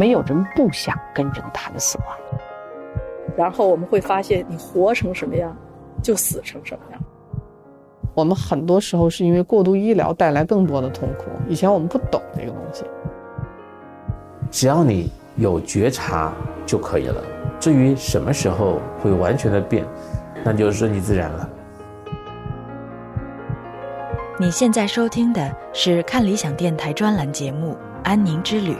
没有人不想跟人谈死亡。然后我们会发现，你活成什么样，就死成什么样。我们很多时候是因为过度医疗带来更多的痛苦。以前我们不懂这个东西。只要你有觉察就可以了。至于什么时候会完全的变，那就顺其自然了。你现在收听的是看理想电台专栏节目《安宁之旅》。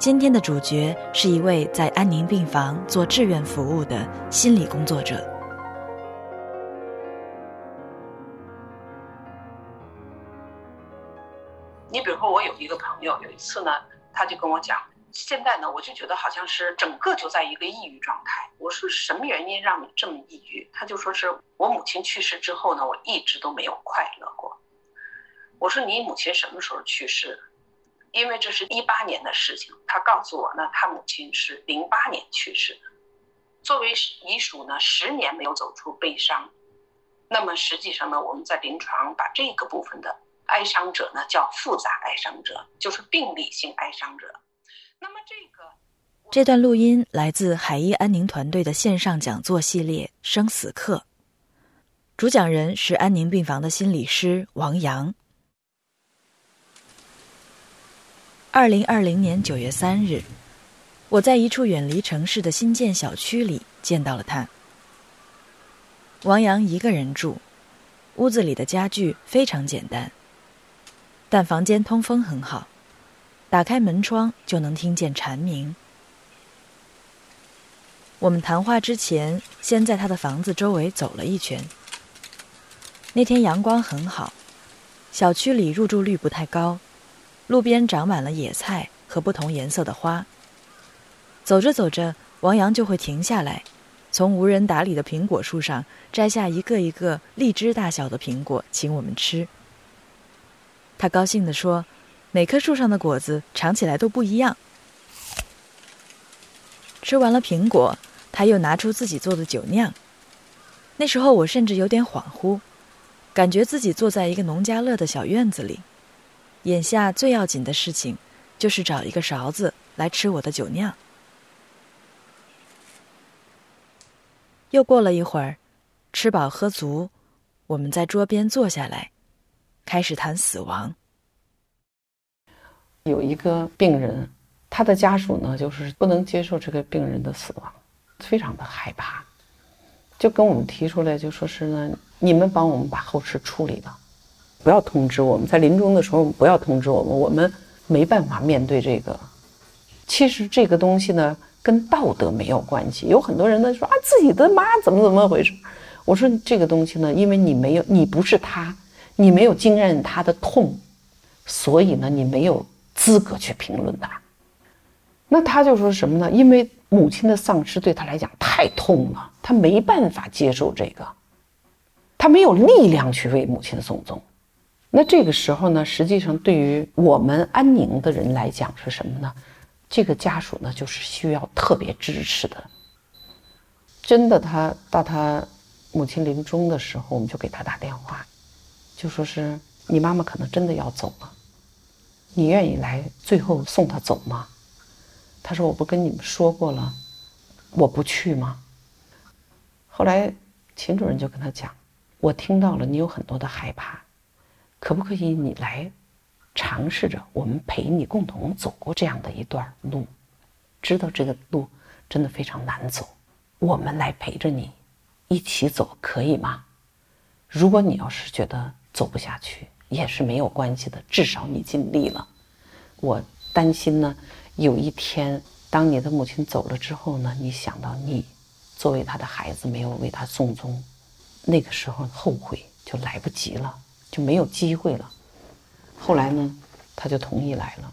今天的主角是一位在安宁病房做志愿服务的心理工作者。你比如说，我有一个朋友，有一次呢，他就跟我讲，现在呢，我就觉得好像是整个就在一个抑郁状态。我说什么原因让你这么抑郁？他就说是我母亲去世之后呢，我一直都没有快乐过。我说你母亲什么时候去世？因为这是一八年的事情，他告诉我呢，他母亲是零八年去世的。作为遗属呢，十年没有走出悲伤。那么实际上呢，我们在临床把这个部分的哀伤者呢叫复杂哀伤者，就是病理性哀伤者。那么这个这段录音来自海医安宁团队的线上讲座系列《生死课》，主讲人是安宁病房的心理师王阳。二零二零年九月三日，我在一处远离城市的新建小区里见到了他。王阳一个人住，屋子里的家具非常简单，但房间通风很好，打开门窗就能听见蝉鸣。我们谈话之前，先在他的房子周围走了一圈。那天阳光很好，小区里入住率不太高。路边长满了野菜和不同颜色的花。走着走着，王阳就会停下来，从无人打理的苹果树上摘下一个一个荔枝大小的苹果，请我们吃。他高兴地说：“每棵树上的果子尝起来都不一样。”吃完了苹果，他又拿出自己做的酒酿。那时候我甚至有点恍惚，感觉自己坐在一个农家乐的小院子里。眼下最要紧的事情，就是找一个勺子来吃我的酒酿。又过了一会儿，吃饱喝足，我们在桌边坐下来，开始谈死亡。有一个病人，他的家属呢，就是不能接受这个病人的死亡，非常的害怕，就跟我们提出来，就说是呢，你们帮我们把后事处理了。不要通知我们，在临终的时候不要通知我们，我们没办法面对这个。其实这个东西呢，跟道德没有关系。有很多人呢说啊，自己的妈怎么怎么回事？我说这个东西呢，因为你没有，你不是他，你没有经验他的痛，所以呢，你没有资格去评论他。那他就说什么呢？因为母亲的丧失对他来讲太痛了，他没办法接受这个，他没有力量去为母亲送终。那这个时候呢，实际上对于我们安宁的人来讲是什么呢？这个家属呢，就是需要特别支持的。真的，他到他母亲临终的时候，我们就给他打电话，就说是你妈妈可能真的要走了，你愿意来最后送她走吗？他说：“我不跟你们说过了，我不去吗？”后来秦主任就跟他讲：“我听到了，你有很多的害怕。”可不可以你来尝试着，我们陪你共同走过这样的一段路，知道这个路真的非常难走，我们来陪着你一起走，可以吗？如果你要是觉得走不下去，也是没有关系的，至少你尽力了。我担心呢，有一天当你的母亲走了之后呢，你想到你作为他的孩子没有为他送终，那个时候后悔就来不及了。就没有机会了。后来呢，他就同意来了。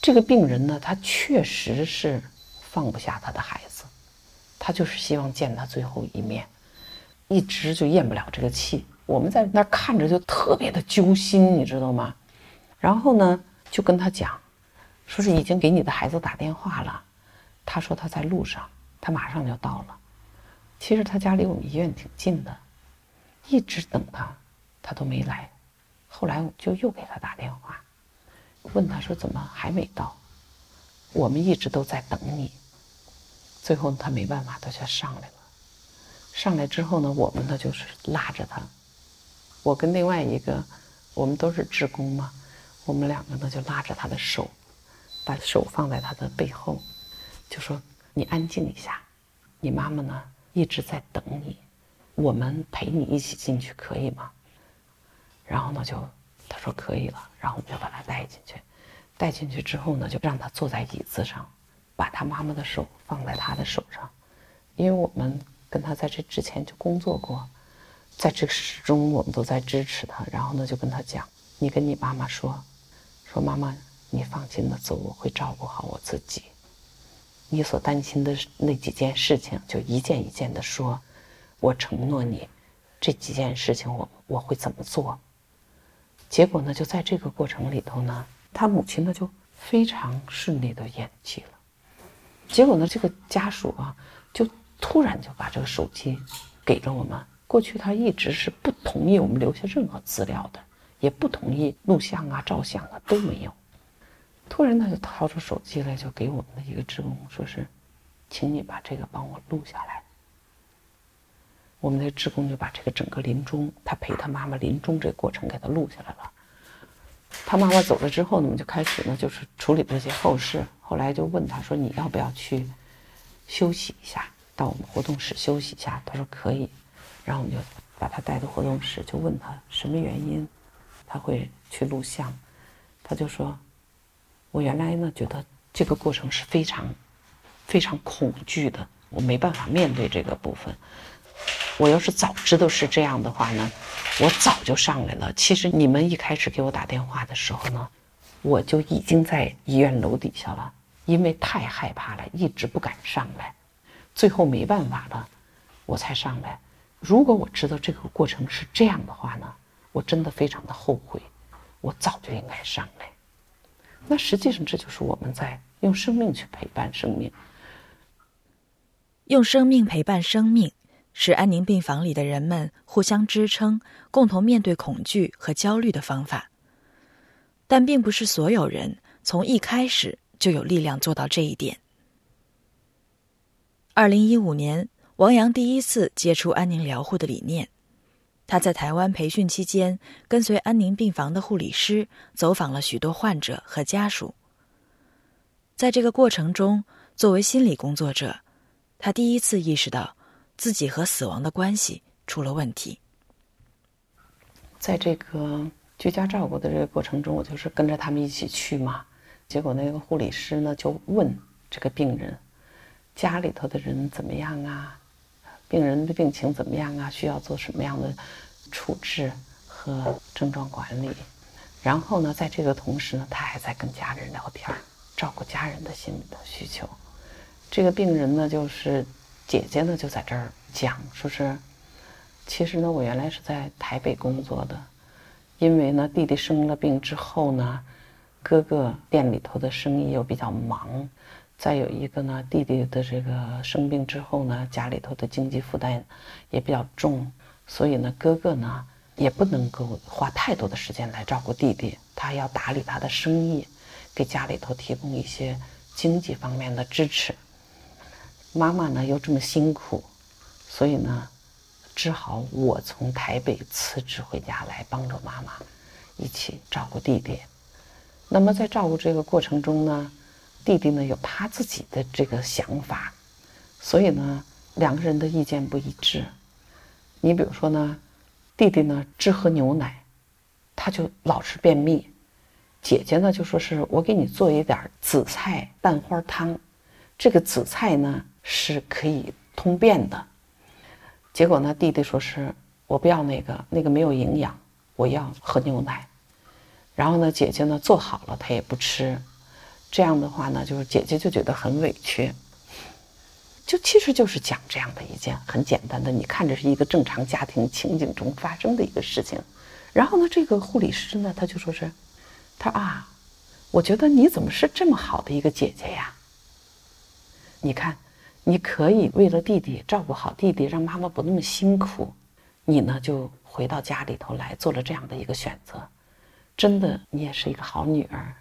这个病人呢，他确实是放不下他的孩子，他就是希望见他最后一面，一直就咽不了这个气。我们在那儿看着就特别的揪心，你知道吗？然后呢，就跟他讲，说是已经给你的孩子打电话了，他说他在路上，他马上就到了。其实他家离我们医院挺近的，一直等他。他都没来，后来我就又给他打电话，问他说怎么还没到？我们一直都在等你。最后他没办法，他就上来了。上来之后呢，我们呢就是拉着他，我跟另外一个，我们都是职工嘛，我们两个呢就拉着他的手，把手放在他的背后，就说：“你安静一下，你妈妈呢一直在等你，我们陪你一起进去可以吗？”然后呢就他说可以了，然后我们就把他带进去，带进去之后呢就让他坐在椅子上，把他妈妈的手放在他的手上，因为我们。跟他在这之前就工作过，在这始终我们都在支持他。然后呢，就跟他讲：“你跟你妈妈说，说妈妈，你放心的走，我会照顾好我自己。你所担心的那几件事情，就一件一件的说。我承诺你，这几件事情我我会怎么做。”结果呢，就在这个过程里头呢，他母亲呢就非常顺利的咽气了。结果呢，这个家属啊就。突然就把这个手机给了我们。过去他一直是不同意我们留下任何资料的，也不同意录像啊、照相啊都没有。突然他就掏出手机来，就给我们的一个职工说是，请你把这个帮我录下来。我们的职工就把这个整个临终，他陪他妈妈临终这个过程给他录下来了。他妈妈走了之后呢，我们就开始呢就是处理这些后事。后来就问他说你要不要去休息一下？到我们活动室休息一下，他说可以，然后我们就把他带到活动室，就问他什么原因，他会去录像，他就说，我原来呢觉得这个过程是非常，非常恐惧的，我没办法面对这个部分，我要是早知道是这样的话呢，我早就上来了。其实你们一开始给我打电话的时候呢，我就已经在医院楼底下了，因为太害怕了，一直不敢上来。最后没办法了，我才上来。如果我知道这个过程是这样的话呢，我真的非常的后悔，我早就应该上来。那实际上这就是我们在用生命去陪伴生命，用生命陪伴生命，是安宁病房里的人们互相支撑、共同面对恐惧和焦虑的方法。但并不是所有人从一开始就有力量做到这一点。二零一五年，王阳第一次接触安宁疗护的理念。他在台湾培训期间，跟随安宁病房的护理师走访了许多患者和家属。在这个过程中，作为心理工作者，他第一次意识到自己和死亡的关系出了问题。在这个居家照顾的这个过程中，我就是跟着他们一起去嘛。结果那个护理师呢，就问这个病人。家里头的人怎么样啊？病人的病情怎么样啊？需要做什么样的处置和症状管理？然后呢，在这个同时呢，他还在跟家人聊天，照顾家人的心理的需求。这个病人呢，就是姐姐呢，就在这儿讲，说是其实呢，我原来是在台北工作的，因为呢，弟弟生了病之后呢，哥哥店里头的生意又比较忙。再有一个呢，弟弟的这个生病之后呢，家里头的经济负担也比较重，所以呢，哥哥呢也不能够花太多的时间来照顾弟弟，他要打理他的生意，给家里头提供一些经济方面的支持。妈妈呢又这么辛苦，所以呢，只好我从台北辞职回家来帮着妈妈一起照顾弟弟。那么在照顾这个过程中呢。弟弟呢有他自己的这个想法，所以呢两个人的意见不一致。你比如说呢，弟弟呢只喝牛奶，他就老是便秘。姐姐呢就说是我给你做一点紫菜蛋花汤，这个紫菜呢是可以通便的。结果呢弟弟说是我不要那个，那个没有营养，我要喝牛奶。然后呢姐姐呢做好了她也不吃。这样的话呢，就是姐姐就觉得很委屈，就其实就是讲这样的一件很简单的，你看着是一个正常家庭情景中发生的一个事情。然后呢，这个护理师呢，他就说是，他啊，我觉得你怎么是这么好的一个姐姐呀？你看，你可以为了弟弟照顾好弟弟，让妈妈不那么辛苦，你呢就回到家里头来做了这样的一个选择，真的，你也是一个好女儿。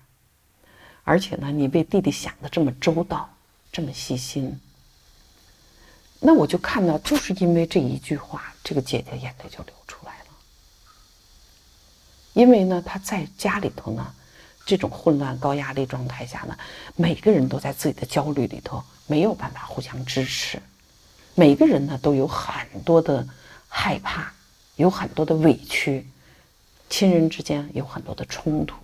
而且呢，你为弟弟想的这么周到，这么细心。那我就看到，就是因为这一句话，这个姐姐眼泪就流出来了。因为呢，她在家里头呢，这种混乱、高压力状态下呢，每个人都在自己的焦虑里头，没有办法互相支持。每个人呢，都有很多的害怕，有很多的委屈，亲人之间有很多的冲突，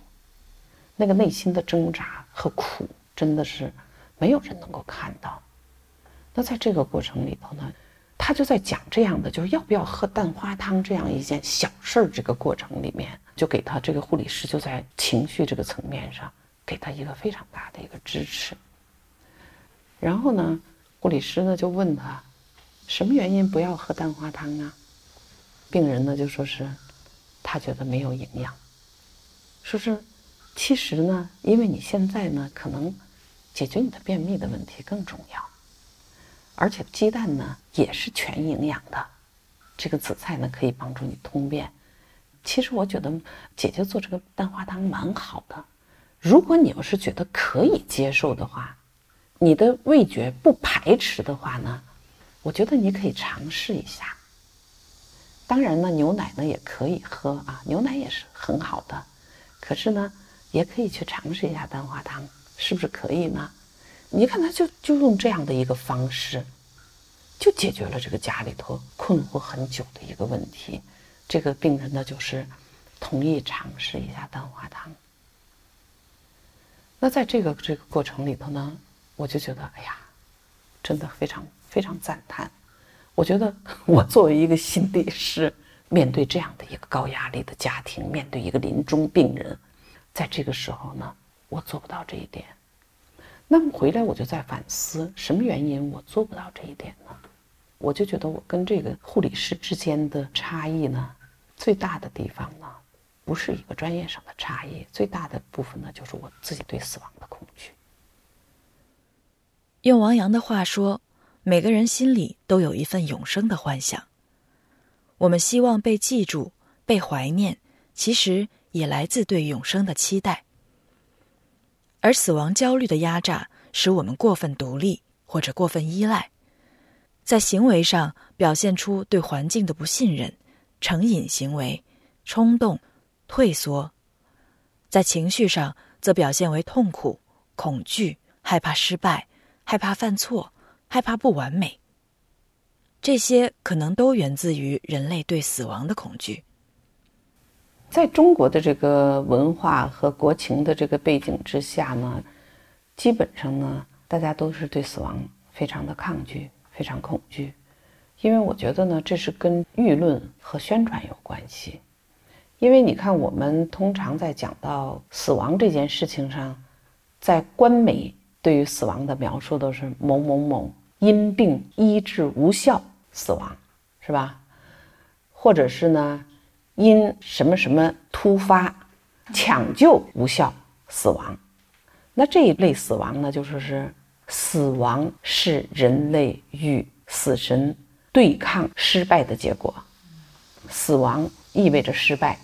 那个内心的挣扎和苦，真的是没有人能够看到。那在这个过程里头呢，他就在讲这样的，就是要不要喝蛋花汤这样一件小事儿。这个过程里面，就给他这个护理师就在情绪这个层面上给他一个非常大的一个支持。然后呢，护理师呢就问他，什么原因不要喝蛋花汤啊？病人呢就说是，他觉得没有营养。说是，其实呢，因为你现在呢可能解决你的便秘的问题更重要。而且鸡蛋呢也是全营养的，这个紫菜呢可以帮助你通便。其实我觉得姐姐做这个蛋花汤蛮好的。如果你要是觉得可以接受的话，你的味觉不排斥的话呢，我觉得你可以尝试一下。当然呢，牛奶呢也可以喝啊，牛奶也是很好的。可是呢，也可以去尝试一下蛋花汤，是不是可以呢？你看，他就就用这样的一个方式，就解决了这个家里头困惑很久的一个问题。这个病人呢，就是同意尝试一下蛋花汤。那在这个这个过程里头呢，我就觉得，哎呀，真的非常非常赞叹。我觉得 我作为一个心理师，面对这样的一个高压力的家庭，面对一个临终病人，在这个时候呢，我做不到这一点。那么回来我就在反思，什么原因我做不到这一点呢？我就觉得我跟这个护理师之间的差异呢，最大的地方呢，不是一个专业上的差异，最大的部分呢，就是我自己对死亡的恐惧。用王阳的话说，每个人心里都有一份永生的幻想。我们希望被记住、被怀念，其实也来自对永生的期待。而死亡焦虑的压榨，使我们过分独立或者过分依赖，在行为上表现出对环境的不信任、成瘾行为、冲动、退缩；在情绪上则表现为痛苦、恐惧、害怕失败、害怕犯错、害怕不完美。这些可能都源自于人类对死亡的恐惧。在中国的这个文化和国情的这个背景之下呢，基本上呢，大家都是对死亡非常的抗拒，非常恐惧。因为我觉得呢，这是跟舆论和宣传有关系。因为你看，我们通常在讲到死亡这件事情上，在官媒对于死亡的描述都是某某某因病医治无效死亡，是吧？或者是呢？因什么什么突发抢救无效死亡，那这一类死亡呢，就说是死亡是人类与死神对抗失败的结果，死亡意味着失败。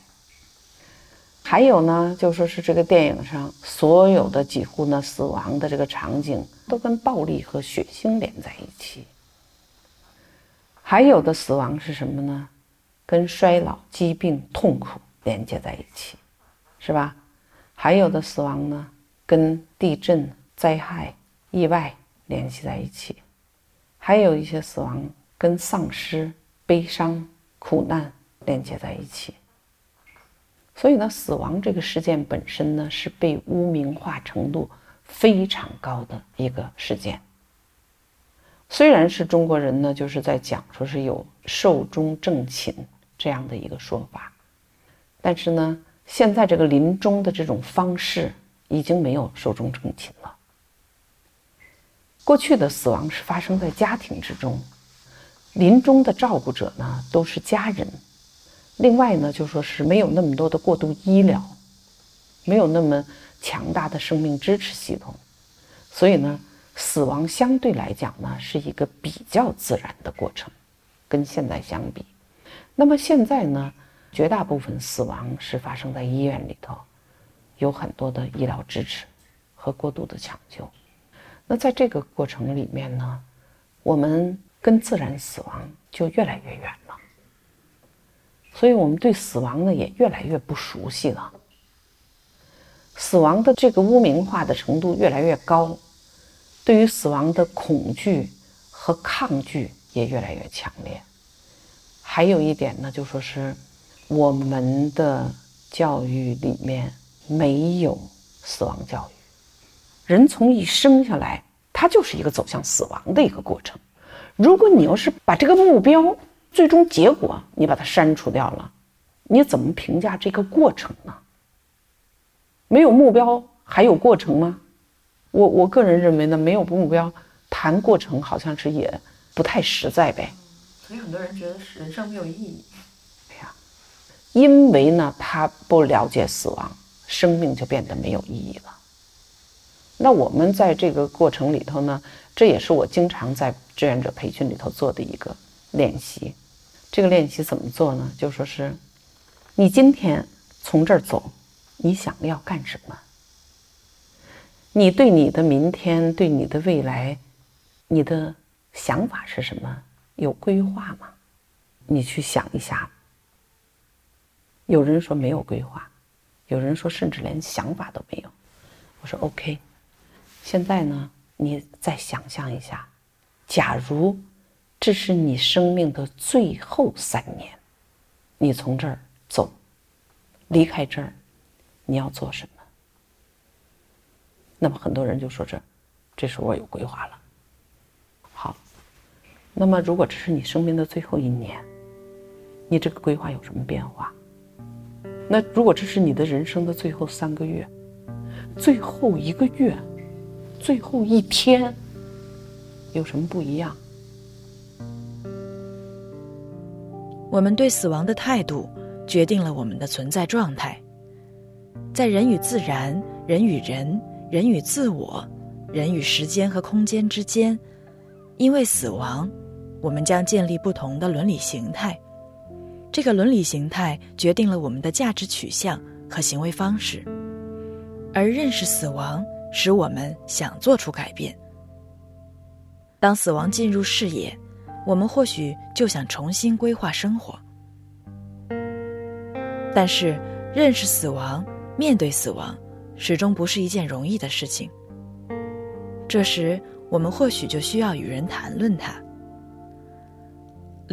还有呢，就说是这个电影上所有的几乎呢死亡的这个场景都跟暴力和血腥连在一起。还有的死亡是什么呢？跟衰老、疾病、痛苦连接在一起，是吧？还有的死亡呢，跟地震、灾害、意外联系在一起；还有一些死亡跟丧失、悲伤、苦难连接在一起。所以呢，死亡这个事件本身呢，是被污名化程度非常高的一个事件。虽然是中国人呢，就是在讲说是有寿终正寝。这样的一个说法，但是呢，现在这个临终的这种方式已经没有寿终正寝了。过去的死亡是发生在家庭之中，临终的照顾者呢都是家人。另外呢，就说是没有那么多的过度医疗，没有那么强大的生命支持系统，所以呢，死亡相对来讲呢是一个比较自然的过程，跟现在相比。那么现在呢，绝大部分死亡是发生在医院里头，有很多的医疗支持和过度的抢救。那在这个过程里面呢，我们跟自然死亡就越来越远了，所以我们对死亡呢也越来越不熟悉了。死亡的这个污名化的程度越来越高，对于死亡的恐惧和抗拒也越来越强烈。还有一点呢，就说是我们的教育里面没有死亡教育。人从一生下来，他就是一个走向死亡的一个过程。如果你要是把这个目标、最终结果你把它删除掉了，你怎么评价这个过程呢？没有目标还有过程吗？我我个人认为呢，没有目标谈过程好像是也不太实在呗。所以很多人觉得人生没有意义。对呀，因为呢他不了解死亡，生命就变得没有意义了。那我们在这个过程里头呢，这也是我经常在志愿者培训里头做的一个练习。这个练习怎么做呢？就说是，你今天从这儿走，你想要干什么？你对你的明天、对你的未来，你的想法是什么？有规划吗？你去想一下。有人说没有规划，有人说甚至连想法都没有。我说 OK。现在呢，你再想象一下，假如这是你生命的最后三年，你从这儿走，离开这儿，你要做什么？那么很多人就说这，这时候我有规划了。那么如果这是你生命的最后一年，你这个规划有什么变化？那如果这是你的人生的最后三个月，最后一个月？最后一天有什么不一样？我们对死亡的态度决定了我们的存在状态。在人与自然、人与人、人与自我、人与时间和空间之间，因为死亡，我们将建立不同的伦理形态。这个伦理形态决定了我们的价值取向和行为方式，而认识死亡。使我们想做出改变。当死亡进入视野，我们或许就想重新规划生活。但是，认识死亡、面对死亡，始终不是一件容易的事情。这时，我们或许就需要与人谈论它。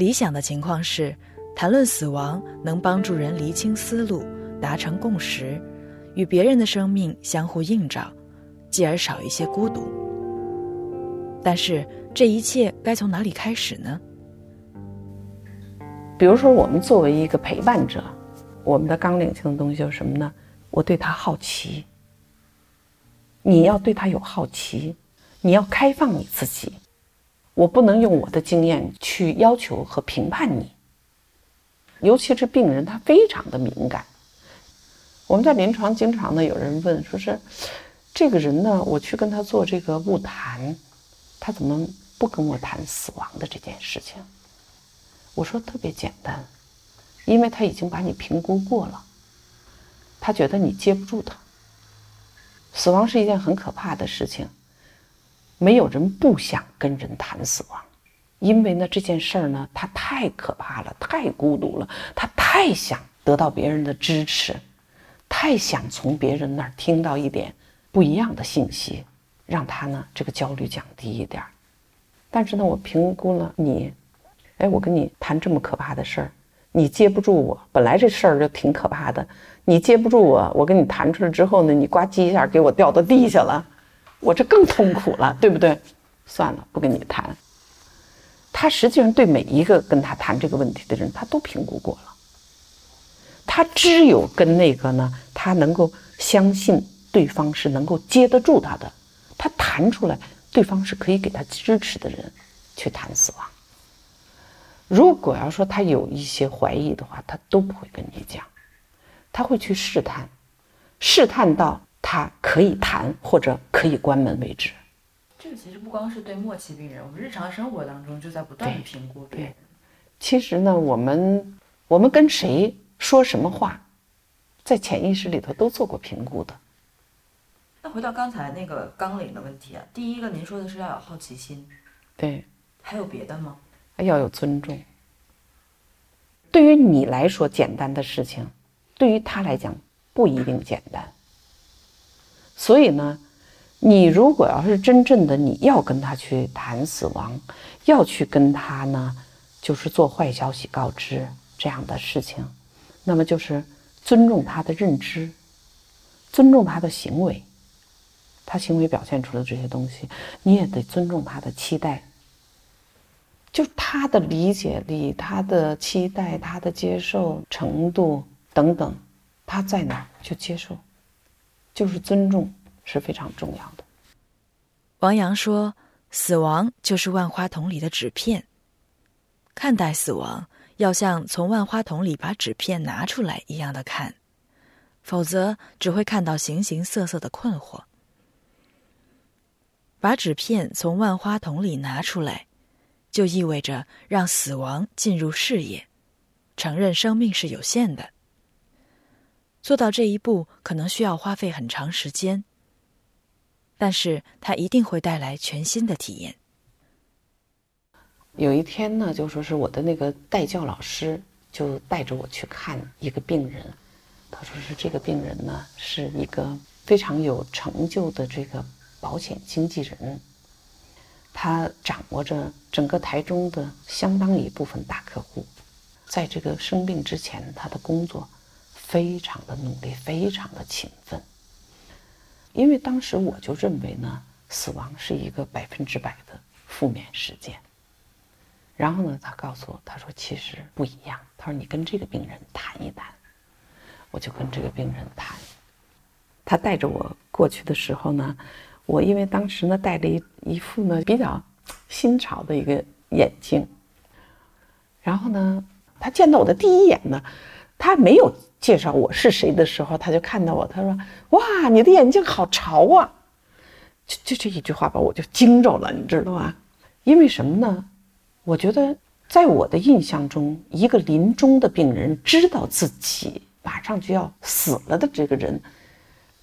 理想的情况是，谈论死亡能帮助人厘清思路，达成共识，与别人的生命相互映照。继而少一些孤独，但是这一切该从哪里开始呢？比如说，我们作为一个陪伴者，我们的纲领性的东西就是什么呢？我对他好奇，你要对他有好奇，你要开放你自己，我不能用我的经验去要求和评判你。尤其是病人，他非常的敏感。我们在临床经常呢，有人问说是。这个人呢，我去跟他做这个物谈，他怎么不跟我谈死亡的这件事情？我说特别简单，因为他已经把你评估过了，他觉得你接不住他。死亡是一件很可怕的事情，没有人不想跟人谈死亡，因为呢这件事儿呢，他太可怕了，太孤独了，他太想得到别人的支持，太想从别人那儿听到一点。不一样的信息，让他呢这个焦虑降低一点儿。但是呢，我评估了你，哎，我跟你谈这么可怕的事儿，你接不住我。本来这事儿就挺可怕的，你接不住我，我跟你谈出来之后呢，你呱唧一下给我掉到地下了，我这更痛苦了，对不对？算了，不跟你谈。他实际上对每一个跟他谈这个问题的人，他都评估过了。他只有跟那个呢，他能够相信。对方是能够接得住他的，他谈出来，对方是可以给他支持的人，去谈死亡。如果要说他有一些怀疑的话，他都不会跟你讲，他会去试探，试探到他可以谈或者可以关门为止。这个其实不光是对末期病人，我们日常生活当中就在不断的评估别人。其实呢，我们我们跟谁说什么话，在潜意识里头都做过评估的。那回到刚才那个纲领的问题啊，第一个您说的是要有好奇心，对，还有别的吗？还要有尊重。对于你来说简单的事情，对于他来讲不一定简单。所以呢，你如果要是真正的你要跟他去谈死亡，要去跟他呢，就是做坏消息告知这样的事情，那么就是尊重他的认知，尊重他的行为，他行为表现出的这些东西，你也得尊重他的期待。就他的理解力、他的期待、他的接受程度等等，他在哪就接受，就是尊重是非常重要的。王阳说：“死亡就是万花筒里的纸片，看待死亡要像从万花筒里把纸片拿出来一样的看，否则只会看到形形色色的困惑。把纸片从万花筒里拿出来。”就意味着让死亡进入视野，承认生命是有限的。做到这一步可能需要花费很长时间，但是它一定会带来全新的体验。有一天呢，就说是我的那个代教老师就带着我去看一个病人，他说是这个病人呢是一个非常有成就的这个保险经纪人。他掌握着整个台中的相当一部分大客户，在这个生病之前，他的工作非常的努力，非常的勤奋。因为当时我就认为呢，死亡是一个百分之百的负面事件。然后呢，他告诉我，他说其实不一样。他说你跟这个病人谈一谈，我就跟这个病人谈。他带着我过去的时候呢。我因为当时呢戴了一一副呢比较新潮的一个眼镜，然后呢，他见到我的第一眼呢，他没有介绍我是谁的时候，他就看到我，他说：“哇，你的眼镜好潮啊！”就就这一句话把我就惊着了，你知道吗？因为什么呢？我觉得在我的印象中，一个临终的病人知道自己马上就要死了的这个人。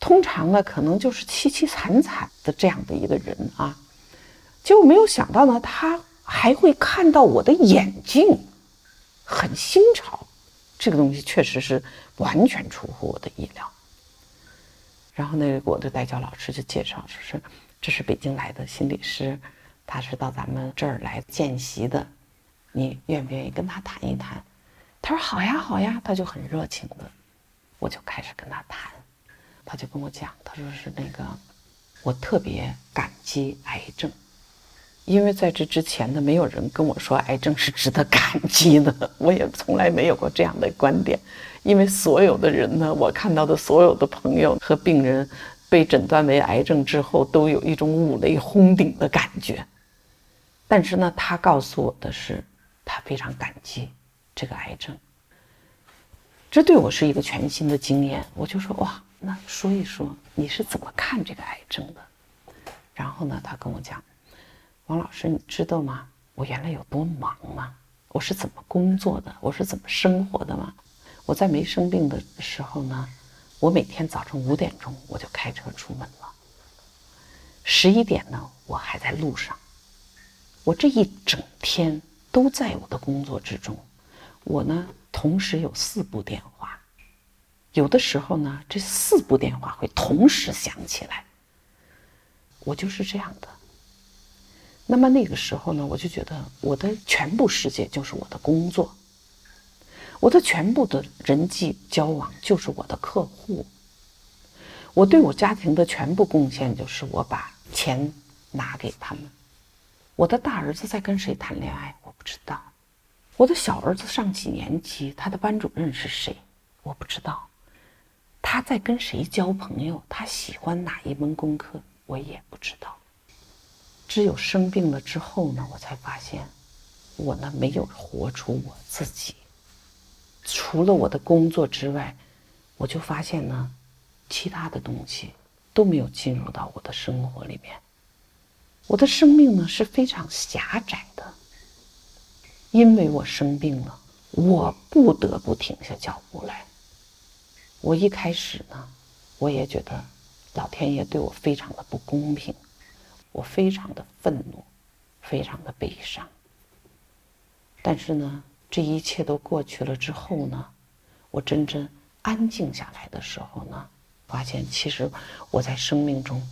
通常呢，可能就是凄凄惨惨的这样的一个人啊，结果没有想到呢，他还会看到我的眼睛，很新潮，这个东西确实是完全出乎我的意料。然后那个，我的代教老师就介绍说是，这是北京来的心理师，他是到咱们这儿来见习的，你愿不愿意跟他谈一谈？他说好呀，好呀，他就很热情的，我就开始跟他谈。他就跟我讲，他说是那个，我特别感激癌症，因为在这之前呢，没有人跟我说癌症是值得感激的，我也从来没有过这样的观点。因为所有的人呢，我看到的所有的朋友和病人被诊断为癌症之后，都有一种五雷轰顶的感觉。但是呢，他告诉我的是，他非常感激这个癌症，这对我是一个全新的经验。我就说哇。那说一说你是怎么看这个癌症的？然后呢，他跟我讲，王老师，你知道吗？我原来有多忙吗？我是怎么工作的？我是怎么生活的吗？我在没生病的时候呢，我每天早晨五点钟我就开车出门了，十一点呢我还在路上，我这一整天都在我的工作之中，我呢同时有四部电话。有的时候呢，这四部电话会同时响起来。我就是这样的。那么那个时候呢，我就觉得我的全部世界就是我的工作，我的全部的人际交往就是我的客户。我对我家庭的全部贡献就是我把钱拿给他们。我的大儿子在跟谁谈恋爱，我不知道。我的小儿子上几年级，他的班主任是谁，我不知道。他在跟谁交朋友？他喜欢哪一门功课？我也不知道。只有生病了之后呢，我才发现，我呢没有活出我自己。除了我的工作之外，我就发现呢，其他的东西都没有进入到我的生活里面。我的生命呢是非常狭窄的，因为我生病了，我不得不停下脚步来。我一开始呢，我也觉得老天爷对我非常的不公平，我非常的愤怒，非常的悲伤。但是呢，这一切都过去了之后呢，我真正安静下来的时候呢，发现其实我在生命中，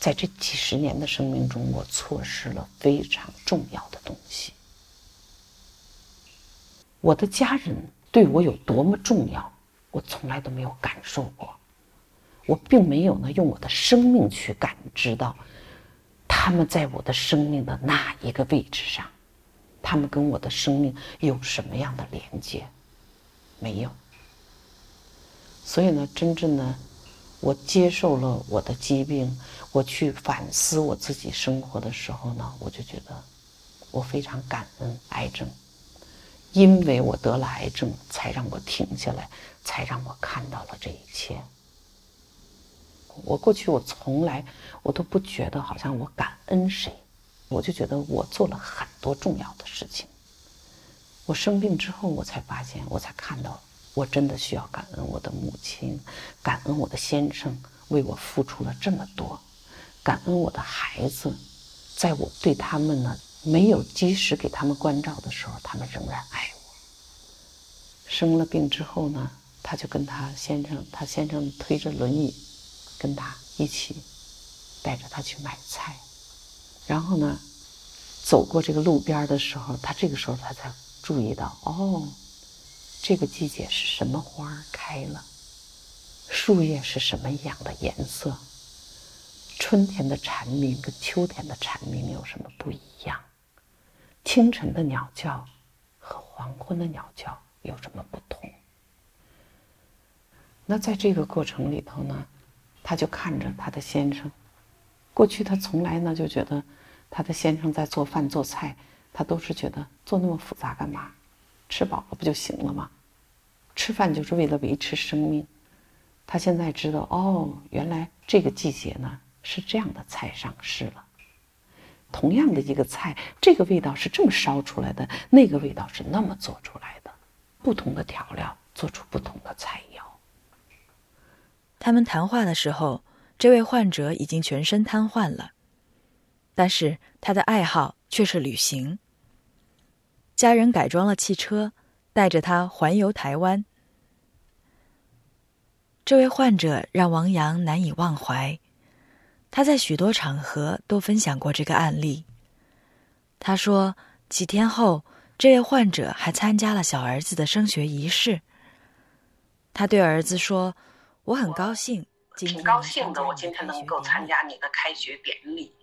在这几十年的生命中，我错失了非常重要的东西。我的家人对我有多么重要，我从来都没有感受过。我并没有呢用我的生命去感知到，他们在我的生命的哪一个位置上，他们跟我的生命有什么样的连接？没有。所以呢，真正的我接受了我的疾病，我去反思我自己生活的时候呢，我就觉得我非常感恩癌症。因为我得了癌症，才让我停下来，才让我看到了这一切。我过去我从来我都不觉得好像我感恩谁，我就觉得我做了很多重要的事情。我生病之后，我才发现，我才看到，我真的需要感恩我的母亲，感恩我的先生为我付出了这么多，感恩我的孩子，在我对他们呢。没有及时给他们关照的时候，他们仍然爱我。生了病之后呢，他就跟他先生，他先生推着轮椅，跟他一起带着他去买菜。然后呢，走过这个路边的时候，他这个时候他才注意到，哦，这个季节是什么花开了，树叶是什么样的颜色，春天的蝉鸣跟秋天的蝉鸣有什么不一样？清晨的鸟叫和黄昏的鸟叫有什么不同？那在这个过程里头呢，他就看着他的先生。过去他从来呢就觉得，他的先生在做饭做菜，他都是觉得做那么复杂干嘛？吃饱了不就行了吗？吃饭就是为了维持生命。他现在知道，哦，原来这个季节呢是这样的菜上市了。同样的一个菜，这个味道是这么烧出来的，那个味道是那么做出来的，不同的调料做出不同的菜。他们谈话的时候，这位患者已经全身瘫痪了，但是他的爱好却是旅行。家人改装了汽车，带着他环游台湾。这位患者让王阳难以忘怀。他在许多场合都分享过这个案例。他说，几天后，这位患者还参加了小儿子的升学仪式。他对儿子说：“我很高兴，挺高兴的，我今天能够参加你的开学典礼。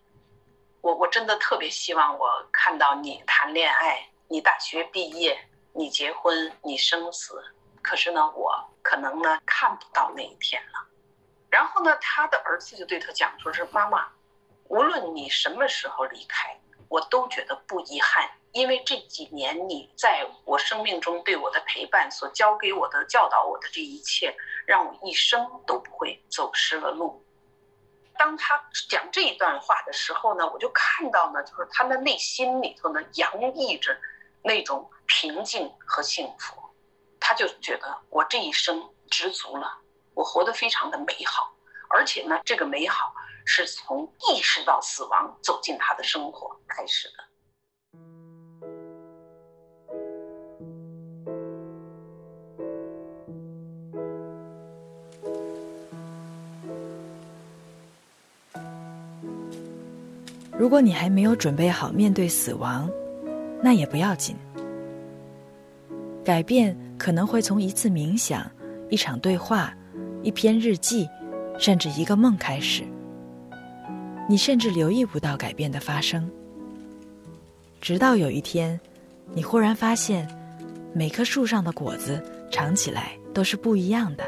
我我真的特别希望我看到你谈恋爱，你大学毕业，你结婚，你生死。可是呢，我可能呢看不到那一天了。”然后呢，他的儿子就对他讲说：“是妈妈，无论你什么时候离开，我都觉得不遗憾，因为这几年你在我生命中对我的陪伴，所教给我的、教导我的这一切，让我一生都不会走失了路。”当他讲这一段话的时候呢，我就看到呢，就是他的内心里头呢洋溢着那种平静和幸福，他就觉得我这一生知足了。我活得非常的美好，而且呢，这个美好是从意识到死亡走进他的生活开始的。如果你还没有准备好面对死亡，那也不要紧。改变可能会从一次冥想、一场对话。一篇日记，甚至一个梦开始，你甚至留意不到改变的发生。直到有一天，你忽然发现，每棵树上的果子尝起来都是不一样的。